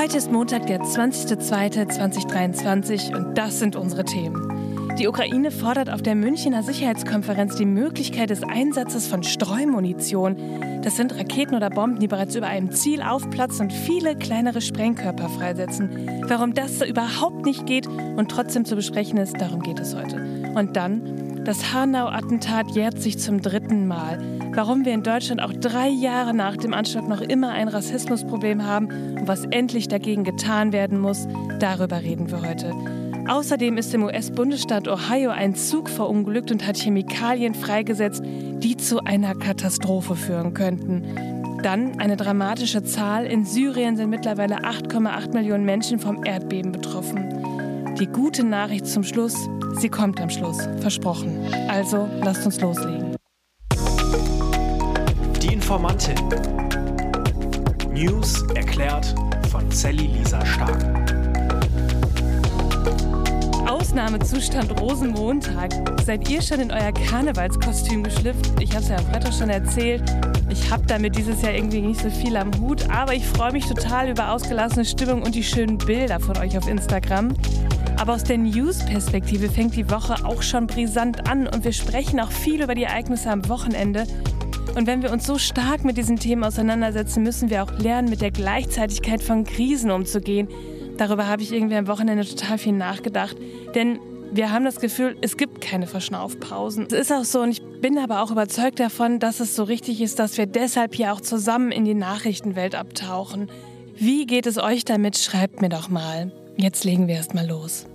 Heute ist Montag, der 20.02.2023 und das sind unsere Themen. Die Ukraine fordert auf der Münchner Sicherheitskonferenz die Möglichkeit des Einsatzes von Streumunition. Das sind Raketen oder Bomben, die bereits über einem Ziel aufplatzen und viele kleinere Sprengkörper freisetzen. Warum das überhaupt nicht geht und trotzdem zu besprechen ist, darum geht es heute. Und dann, das Hanau-Attentat jährt sich zum dritten Mal. Warum wir in Deutschland auch drei Jahre nach dem Anschlag noch immer ein Rassismusproblem haben und was endlich dagegen getan werden muss, darüber reden wir heute. Außerdem ist im US-Bundesstaat Ohio ein Zug verunglückt und hat Chemikalien freigesetzt, die zu einer Katastrophe führen könnten. Dann eine dramatische Zahl. In Syrien sind mittlerweile 8,8 Millionen Menschen vom Erdbeben betroffen. Die gute Nachricht zum Schluss, sie kommt am Schluss, versprochen. Also lasst uns loslegen. Die Informantin. News erklärt von Sally Lisa Stark. Ausnahmezustand Rosenmontag. Seid ihr schon in euer Karnevalskostüm geschlüpft? Ich habe es ja am Freitag schon erzählt. Ich habe damit dieses Jahr irgendwie nicht so viel am Hut, aber ich freue mich total über ausgelassene Stimmung und die schönen Bilder von euch auf Instagram. Aber aus der News-Perspektive fängt die Woche auch schon brisant an und wir sprechen auch viel über die Ereignisse am Wochenende. Und wenn wir uns so stark mit diesen Themen auseinandersetzen, müssen wir auch lernen, mit der Gleichzeitigkeit von Krisen umzugehen. Darüber habe ich irgendwie am Wochenende total viel nachgedacht. Denn wir haben das Gefühl, es gibt keine Verschnaufpausen. Es ist auch so, und ich bin aber auch überzeugt davon, dass es so richtig ist, dass wir deshalb hier auch zusammen in die Nachrichtenwelt abtauchen. Wie geht es euch damit? Schreibt mir doch mal. Jetzt legen wir erst mal los.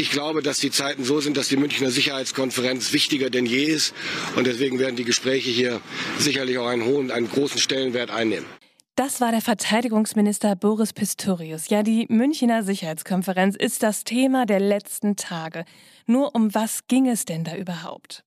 Ich glaube, dass die Zeiten so sind, dass die Münchner Sicherheitskonferenz wichtiger denn je ist. Und deswegen werden die Gespräche hier sicherlich auch einen hohen, einen großen Stellenwert einnehmen. Das war der Verteidigungsminister Boris Pistorius. Ja, die Münchner Sicherheitskonferenz ist das Thema der letzten Tage. Nur um was ging es denn da überhaupt?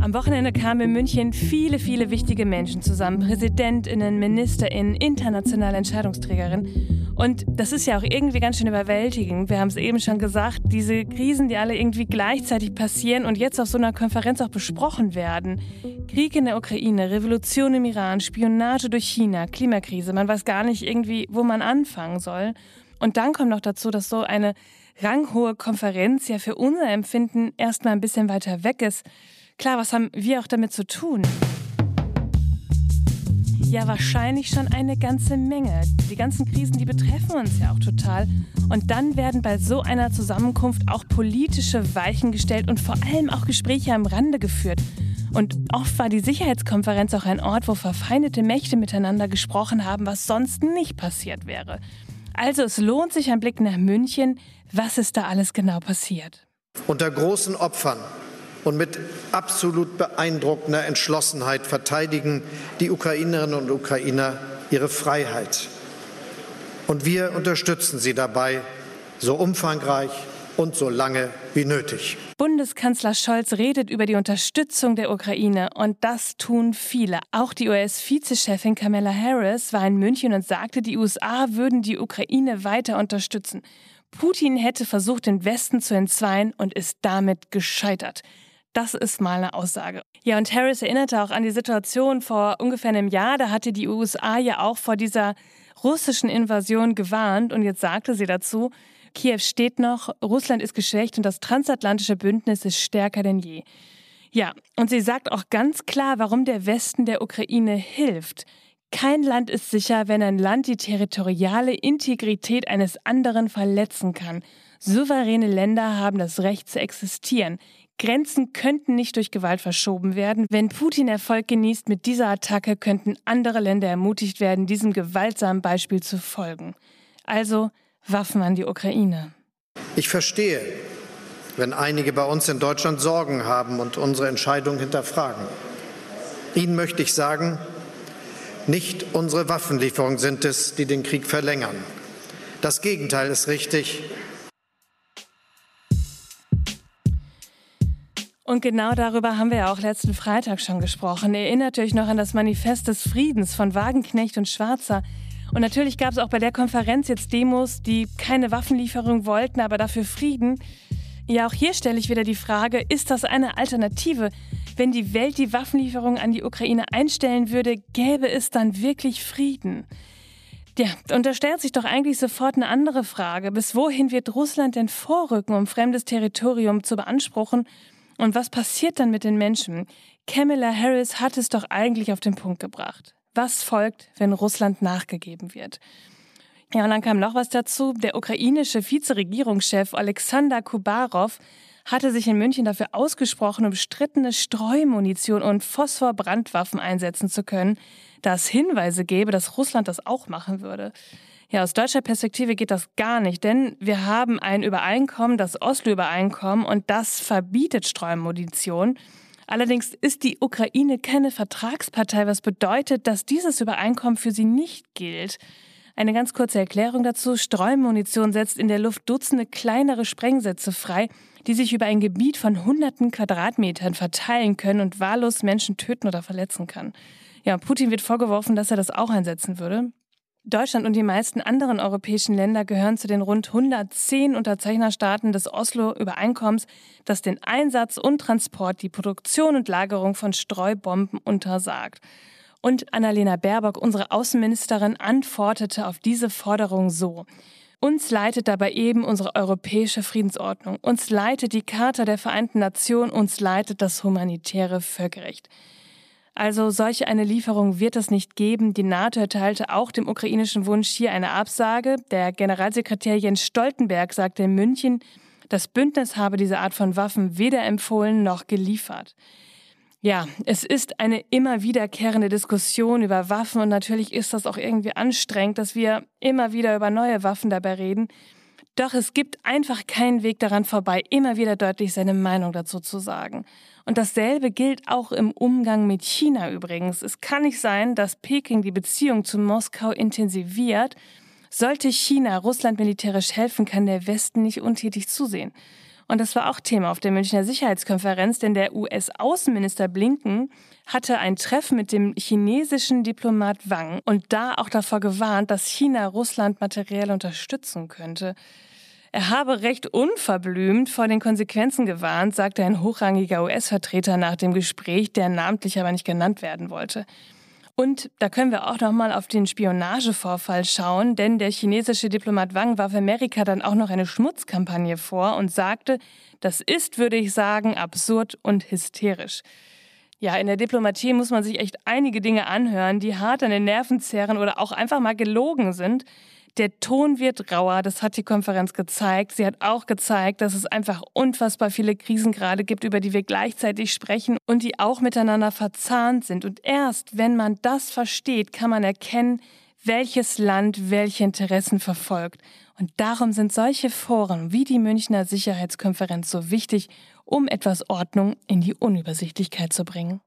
Am Wochenende kamen in München viele, viele wichtige Menschen zusammen. Präsidentinnen, Ministerinnen, internationale Entscheidungsträgerinnen. Und das ist ja auch irgendwie ganz schön überwältigend. Wir haben es eben schon gesagt, diese Krisen, die alle irgendwie gleichzeitig passieren und jetzt auf so einer Konferenz auch besprochen werden. Krieg in der Ukraine, Revolution im Iran, Spionage durch China, Klimakrise. Man weiß gar nicht irgendwie, wo man anfangen soll. Und dann kommt noch dazu, dass so eine ranghohe Konferenz ja für unser Empfinden erstmal ein bisschen weiter weg ist. Klar, was haben wir auch damit zu tun? Ja, wahrscheinlich schon eine ganze Menge. Die ganzen Krisen, die betreffen uns ja auch total. Und dann werden bei so einer Zusammenkunft auch politische Weichen gestellt und vor allem auch Gespräche am Rande geführt. Und oft war die Sicherheitskonferenz auch ein Ort, wo verfeindete Mächte miteinander gesprochen haben, was sonst nicht passiert wäre. Also es lohnt sich ein Blick nach München. Was ist da alles genau passiert? Unter großen Opfern und mit absolut beeindruckender Entschlossenheit verteidigen die Ukrainerinnen und Ukrainer ihre Freiheit. Und wir unterstützen sie dabei so umfangreich und so lange wie nötig. Bundeskanzler Scholz redet über die Unterstützung der Ukraine und das tun viele. Auch die US-Vizechefin Kamala Harris war in München und sagte, die USA würden die Ukraine weiter unterstützen. Putin hätte versucht, den Westen zu entzweien und ist damit gescheitert. Das ist mal eine Aussage. Ja, und Harris erinnerte auch an die Situation vor ungefähr einem Jahr. Da hatte die USA ja auch vor dieser russischen Invasion gewarnt. Und jetzt sagte sie dazu, Kiew steht noch, Russland ist geschwächt und das transatlantische Bündnis ist stärker denn je. Ja, und sie sagt auch ganz klar, warum der Westen der Ukraine hilft. Kein Land ist sicher, wenn ein Land die territoriale Integrität eines anderen verletzen kann. Souveräne Länder haben das Recht zu existieren. Grenzen könnten nicht durch Gewalt verschoben werden. Wenn Putin Erfolg genießt mit dieser Attacke, könnten andere Länder ermutigt werden, diesem gewaltsamen Beispiel zu folgen. Also Waffen an die Ukraine. Ich verstehe, wenn einige bei uns in Deutschland Sorgen haben und unsere Entscheidung hinterfragen. Ihnen möchte ich sagen, nicht unsere Waffenlieferungen sind es, die den Krieg verlängern. Das Gegenteil ist richtig. Und genau darüber haben wir ja auch letzten Freitag schon gesprochen. Erinnert euch noch an das Manifest des Friedens von Wagenknecht und Schwarzer. Und natürlich gab es auch bei der Konferenz jetzt Demos, die keine Waffenlieferung wollten, aber dafür Frieden. Ja, auch hier stelle ich wieder die Frage, ist das eine Alternative? Wenn die Welt die Waffenlieferungen an die Ukraine einstellen würde, gäbe es dann wirklich Frieden. Ja, und da stellt sich doch eigentlich sofort eine andere Frage. Bis wohin wird Russland denn vorrücken, um fremdes Territorium zu beanspruchen? Und was passiert dann mit den Menschen? Kamala Harris hat es doch eigentlich auf den Punkt gebracht. Was folgt, wenn Russland nachgegeben wird? Ja, und dann kam noch was dazu. Der ukrainische Vizeregierungschef Alexander Kubarov hatte sich in München dafür ausgesprochen, umstrittene Streumunition und Phosphorbrandwaffen einsetzen zu können, da es Hinweise gäbe, dass Russland das auch machen würde. Ja, aus deutscher Perspektive geht das gar nicht, denn wir haben ein Übereinkommen, das Oslo-Übereinkommen, und das verbietet Streumunition. Allerdings ist die Ukraine keine Vertragspartei, was bedeutet, dass dieses Übereinkommen für sie nicht gilt. Eine ganz kurze Erklärung dazu. Streumunition setzt in der Luft Dutzende kleinere Sprengsätze frei, die sich über ein Gebiet von hunderten Quadratmetern verteilen können und wahllos Menschen töten oder verletzen kann. Ja, Putin wird vorgeworfen, dass er das auch einsetzen würde. Deutschland und die meisten anderen europäischen Länder gehören zu den rund 110 Unterzeichnerstaaten des Oslo-Übereinkommens, das den Einsatz und Transport, die Produktion und Lagerung von Streubomben untersagt. Und Annalena Baerbock, unsere Außenministerin, antwortete auf diese Forderung so. Uns leitet dabei eben unsere europäische Friedensordnung. Uns leitet die Charta der Vereinten Nationen. Uns leitet das humanitäre Völkerrecht. Also solche eine Lieferung wird es nicht geben. Die NATO erteilte auch dem ukrainischen Wunsch hier eine Absage. Der Generalsekretär Jens Stoltenberg sagte in München, das Bündnis habe diese Art von Waffen weder empfohlen noch geliefert. Ja, es ist eine immer wiederkehrende Diskussion über Waffen und natürlich ist das auch irgendwie anstrengend, dass wir immer wieder über neue Waffen dabei reden. Doch es gibt einfach keinen Weg daran vorbei, immer wieder deutlich seine Meinung dazu zu sagen. Und dasselbe gilt auch im Umgang mit China übrigens. Es kann nicht sein, dass Peking die Beziehung zu Moskau intensiviert. Sollte China Russland militärisch helfen, kann der Westen nicht untätig zusehen. Und das war auch Thema auf der Münchner Sicherheitskonferenz, denn der US-Außenminister Blinken hatte ein Treffen mit dem chinesischen Diplomat Wang und da auch davor gewarnt, dass China Russland materiell unterstützen könnte. Er habe recht unverblümt vor den Konsequenzen gewarnt, sagte ein hochrangiger US-Vertreter nach dem Gespräch, der namentlich aber nicht genannt werden wollte. Und da können wir auch noch mal auf den Spionagevorfall schauen, denn der chinesische Diplomat Wang warf Amerika dann auch noch eine Schmutzkampagne vor und sagte, das ist, würde ich sagen, absurd und hysterisch. Ja, in der Diplomatie muss man sich echt einige Dinge anhören, die hart an den Nerven zehren oder auch einfach mal gelogen sind. Der Ton wird rauer, das hat die Konferenz gezeigt. Sie hat auch gezeigt, dass es einfach unfassbar viele Krisen gerade gibt, über die wir gleichzeitig sprechen und die auch miteinander verzahnt sind. Und erst wenn man das versteht, kann man erkennen, welches Land welche Interessen verfolgt. Und darum sind solche Foren wie die Münchner Sicherheitskonferenz so wichtig, um etwas Ordnung in die Unübersichtlichkeit zu bringen.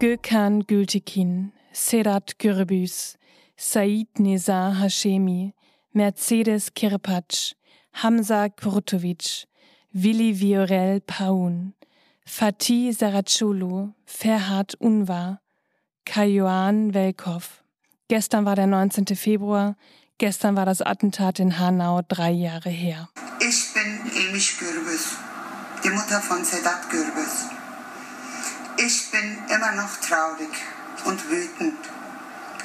Gökhan Gültekin Serat Gürbüz, Said Nizar Hashemi, Mercedes Kirpatsch, Hamza Kurtovic, Willi Viorel Paun, Fatih Saraculu, Ferhat Unvar, Kajoan Welkow. Gestern war der 19. Februar, gestern war das Attentat in Hanau drei Jahre her. Ich bin Emisch Gürbüz, die Mutter von Sedat Gürbüz. Ich bin immer noch traurig und wütend.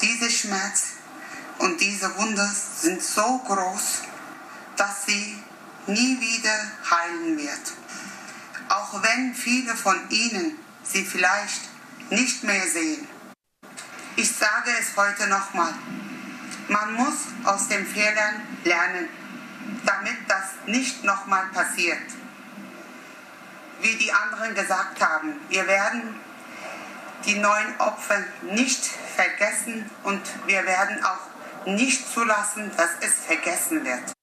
Dieser Schmerz und diese Wunde sind so groß, dass sie nie wieder heilen wird. Auch wenn viele von ihnen sie vielleicht nicht mehr sehen. Ich sage es heute nochmal. Man muss aus den Fehlern lernen, damit das nicht nochmal passiert. Wie die anderen gesagt haben, wir werden die neuen Opfer nicht vergessen und wir werden auch nicht zulassen, dass es vergessen wird.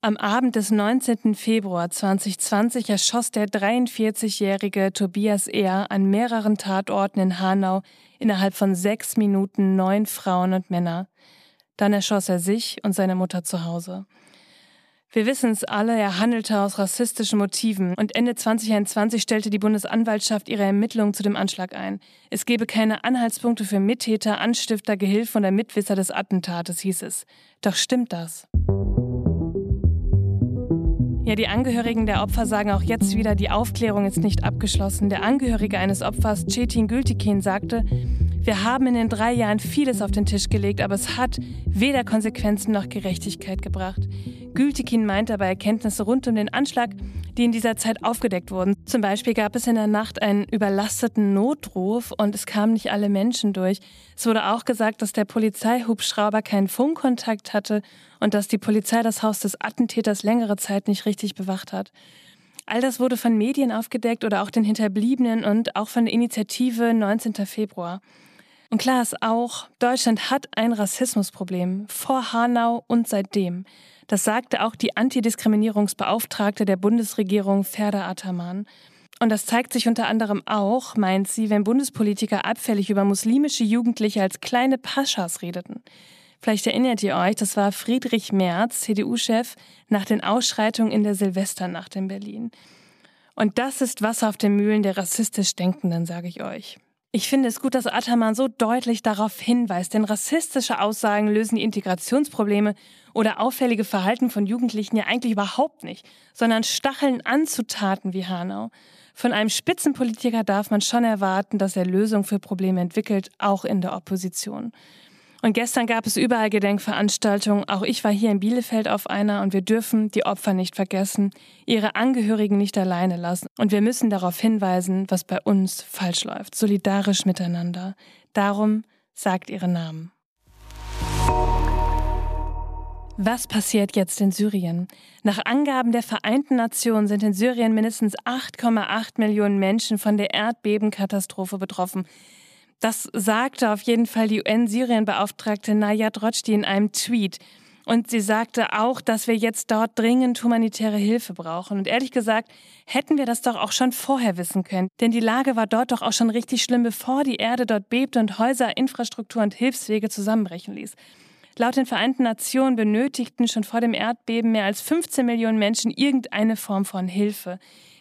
Am Abend des 19. Februar 2020 erschoss der 43-jährige Tobias Ehr an mehreren Tatorten in Hanau innerhalb von sechs Minuten neun Frauen und Männer. Dann erschoss er sich und seine Mutter zu Hause. Wir wissen es alle, er handelte aus rassistischen Motiven und Ende 2021 stellte die Bundesanwaltschaft ihre Ermittlungen zu dem Anschlag ein. Es gebe keine Anhaltspunkte für Mittäter, Anstifter, Gehilfen oder Mitwisser des Attentates, hieß es. Doch stimmt das? Ja, die Angehörigen der Opfer sagen auch jetzt wieder, die Aufklärung ist nicht abgeschlossen. Der Angehörige eines Opfers, Cetin Gültekin, sagte, wir haben in den drei Jahren vieles auf den Tisch gelegt, aber es hat weder Konsequenzen noch Gerechtigkeit gebracht. Gültekin meint aber Erkenntnisse rund um den Anschlag, die in dieser Zeit aufgedeckt wurden. Zum Beispiel gab es in der Nacht einen überlasteten Notruf und es kamen nicht alle Menschen durch. Es wurde auch gesagt, dass der Polizeihubschrauber keinen Funkkontakt hatte und dass die Polizei das Haus des Attentäters längere Zeit nicht richtig bewacht hat. All das wurde von Medien aufgedeckt oder auch den Hinterbliebenen und auch von der Initiative 19. Februar. Und klar ist auch, Deutschland hat ein Rassismusproblem vor Hanau und seitdem. Das sagte auch die Antidiskriminierungsbeauftragte der Bundesregierung Ferda Ataman. Und das zeigt sich unter anderem auch, meint sie, wenn Bundespolitiker abfällig über muslimische Jugendliche als kleine Paschas redeten. Vielleicht erinnert ihr euch, das war Friedrich Merz, CDU-Chef, nach den Ausschreitungen in der Silvesternacht in Berlin. Und das ist Wasser auf den Mühlen der rassistisch Denkenden, sage ich euch. Ich finde es gut, dass Ataman so deutlich darauf hinweist, denn rassistische Aussagen lösen die Integrationsprobleme oder auffällige Verhalten von Jugendlichen ja eigentlich überhaupt nicht, sondern stacheln an zu Taten wie Hanau. Von einem Spitzenpolitiker darf man schon erwarten, dass er Lösungen für Probleme entwickelt, auch in der Opposition. Und gestern gab es überall Gedenkveranstaltungen. Auch ich war hier in Bielefeld auf einer und wir dürfen die Opfer nicht vergessen, ihre Angehörigen nicht alleine lassen. Und wir müssen darauf hinweisen, was bei uns falsch läuft. Solidarisch miteinander. Darum sagt ihre Namen. Was passiert jetzt in Syrien? Nach Angaben der Vereinten Nationen sind in Syrien mindestens 8,8 Millionen Menschen von der Erdbebenkatastrophe betroffen. Das sagte auf jeden Fall die UN-Syrien-Beauftragte Nayat Rojdi in einem Tweet. Und sie sagte auch, dass wir jetzt dort dringend humanitäre Hilfe brauchen. Und ehrlich gesagt, hätten wir das doch auch schon vorher wissen können. Denn die Lage war dort doch auch schon richtig schlimm, bevor die Erde dort bebte und Häuser, Infrastruktur und Hilfswege zusammenbrechen ließ. Laut den Vereinten Nationen benötigten schon vor dem Erdbeben mehr als 15 Millionen Menschen irgendeine Form von Hilfe.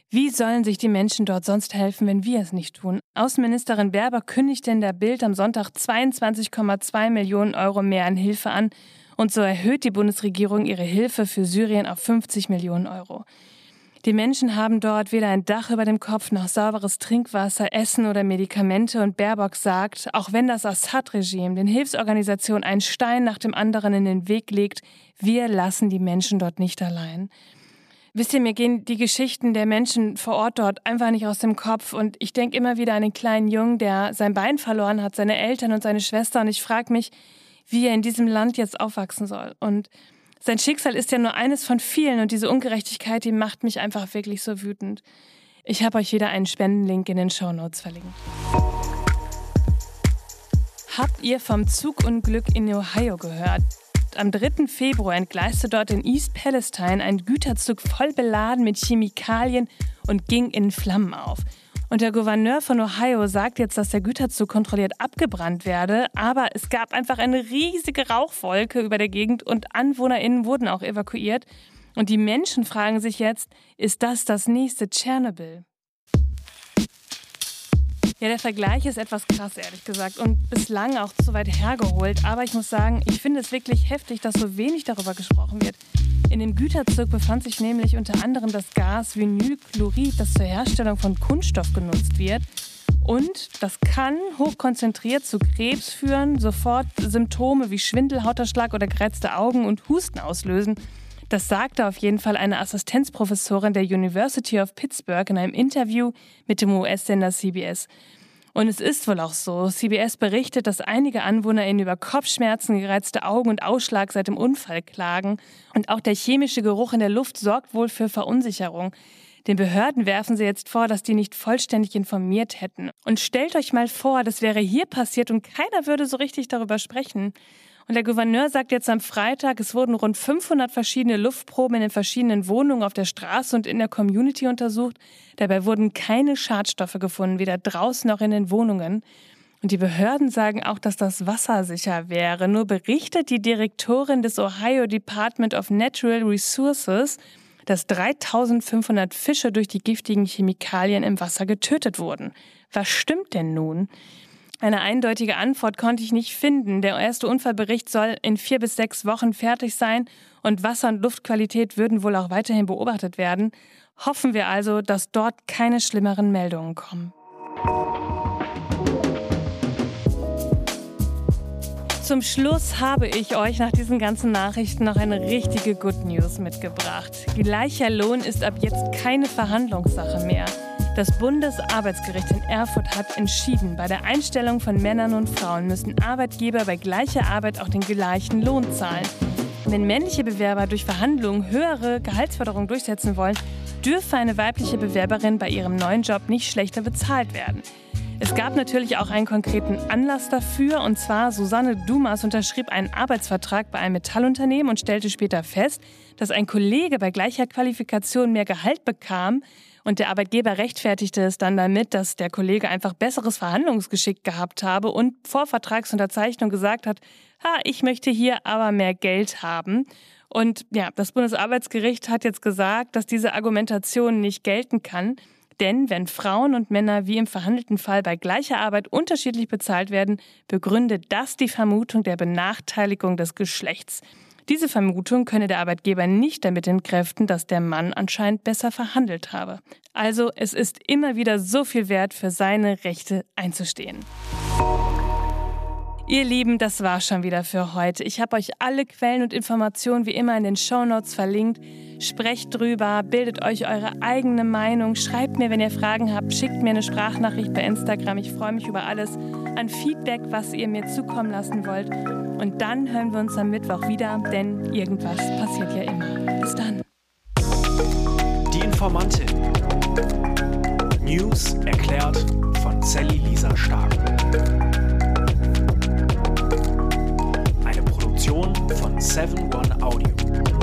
Wie sollen sich die Menschen dort sonst helfen, wenn wir es nicht tun? Außenministerin Berber kündigte in der Bild am Sonntag 22,2 Millionen Euro mehr an Hilfe an und so erhöht die Bundesregierung ihre Hilfe für Syrien auf 50 Millionen Euro. Die Menschen haben dort weder ein Dach über dem Kopf noch sauberes Trinkwasser, Essen oder Medikamente und Baerbock sagt, auch wenn das Assad-Regime den Hilfsorganisationen einen Stein nach dem anderen in den Weg legt, wir lassen die Menschen dort nicht allein. Wisst ihr, mir gehen die Geschichten der Menschen vor Ort dort einfach nicht aus dem Kopf. Und ich denke immer wieder an den kleinen Jungen, der sein Bein verloren hat, seine Eltern und seine Schwester. Und ich frage mich, wie er in diesem Land jetzt aufwachsen soll. Und sein Schicksal ist ja nur eines von vielen. Und diese Ungerechtigkeit, die macht mich einfach wirklich so wütend. Ich habe euch wieder einen Spendenlink in den Show Notes verlinkt. Habt ihr vom Zugunglück in Ohio gehört? Am 3. Februar entgleiste dort in East Palestine ein Güterzug voll beladen mit Chemikalien und ging in Flammen auf. Und der Gouverneur von Ohio sagt jetzt, dass der Güterzug kontrolliert abgebrannt werde, aber es gab einfach eine riesige Rauchwolke über der Gegend und AnwohnerInnen wurden auch evakuiert. Und die Menschen fragen sich jetzt, ist das das nächste Tschernobyl? Ja, der Vergleich ist etwas krass, ehrlich gesagt, und bislang auch zu weit hergeholt. Aber ich muss sagen, ich finde es wirklich heftig, dass so wenig darüber gesprochen wird. In dem Güterzug befand sich nämlich unter anderem das Gas Vinylchlorid, das zur Herstellung von Kunststoff genutzt wird. Und das kann hochkonzentriert zu Krebs führen, sofort Symptome wie Schwindel, Hauterschlag oder geretzte Augen und Husten auslösen. Das sagte auf jeden Fall eine Assistenzprofessorin der University of Pittsburgh in einem Interview mit dem US-Sender CBS. Und es ist wohl auch so. CBS berichtet, dass einige AnwohnerInnen über Kopfschmerzen, gereizte Augen und Ausschlag seit dem Unfall klagen. Und auch der chemische Geruch in der Luft sorgt wohl für Verunsicherung. Den Behörden werfen sie jetzt vor, dass die nicht vollständig informiert hätten. Und stellt euch mal vor, das wäre hier passiert und keiner würde so richtig darüber sprechen. Und der Gouverneur sagt jetzt am Freitag, es wurden rund 500 verschiedene Luftproben in den verschiedenen Wohnungen auf der Straße und in der Community untersucht. Dabei wurden keine Schadstoffe gefunden, weder draußen noch in den Wohnungen. Und die Behörden sagen auch, dass das Wasser sicher wäre. Nur berichtet die Direktorin des Ohio Department of Natural Resources, dass 3500 Fische durch die giftigen Chemikalien im Wasser getötet wurden. Was stimmt denn nun? Eine eindeutige Antwort konnte ich nicht finden. Der erste Unfallbericht soll in vier bis sechs Wochen fertig sein und Wasser- und Luftqualität würden wohl auch weiterhin beobachtet werden. Hoffen wir also, dass dort keine schlimmeren Meldungen kommen. Zum Schluss habe ich euch nach diesen ganzen Nachrichten noch eine richtige Good News mitgebracht. Gleicher Lohn ist ab jetzt keine Verhandlungssache mehr. Das Bundesarbeitsgericht in Erfurt hat entschieden, bei der Einstellung von Männern und Frauen müssen Arbeitgeber bei gleicher Arbeit auch den gleichen Lohn zahlen. Wenn männliche Bewerber durch Verhandlungen höhere Gehaltsforderungen durchsetzen wollen, dürfe eine weibliche Bewerberin bei ihrem neuen Job nicht schlechter bezahlt werden. Es gab natürlich auch einen konkreten Anlass dafür, und zwar Susanne Dumas unterschrieb einen Arbeitsvertrag bei einem Metallunternehmen und stellte später fest, dass ein Kollege bei gleicher Qualifikation mehr Gehalt bekam und der Arbeitgeber rechtfertigte es dann damit, dass der Kollege einfach besseres Verhandlungsgeschick gehabt habe und vor Vertragsunterzeichnung gesagt hat, ha, ich möchte hier aber mehr Geld haben. Und ja, das Bundesarbeitsgericht hat jetzt gesagt, dass diese Argumentation nicht gelten kann. Denn wenn Frauen und Männer wie im verhandelten Fall bei gleicher Arbeit unterschiedlich bezahlt werden, begründet das die Vermutung der Benachteiligung des Geschlechts. Diese Vermutung könne der Arbeitgeber nicht damit entkräften, dass der Mann anscheinend besser verhandelt habe. Also es ist immer wieder so viel wert, für seine Rechte einzustehen. Ihr Lieben, das war schon wieder für heute. Ich habe euch alle Quellen und Informationen wie immer in den Show Notes verlinkt. Sprecht drüber, bildet euch eure eigene Meinung, schreibt mir, wenn ihr Fragen habt, schickt mir eine Sprachnachricht bei Instagram. Ich freue mich über alles an Feedback, was ihr mir zukommen lassen wollt. Und dann hören wir uns am Mittwoch wieder, denn irgendwas passiert ja immer. Bis dann. Die Informantin. News erklärt von Sally Lisa Stark. Eine Produktion von 7 One Audio.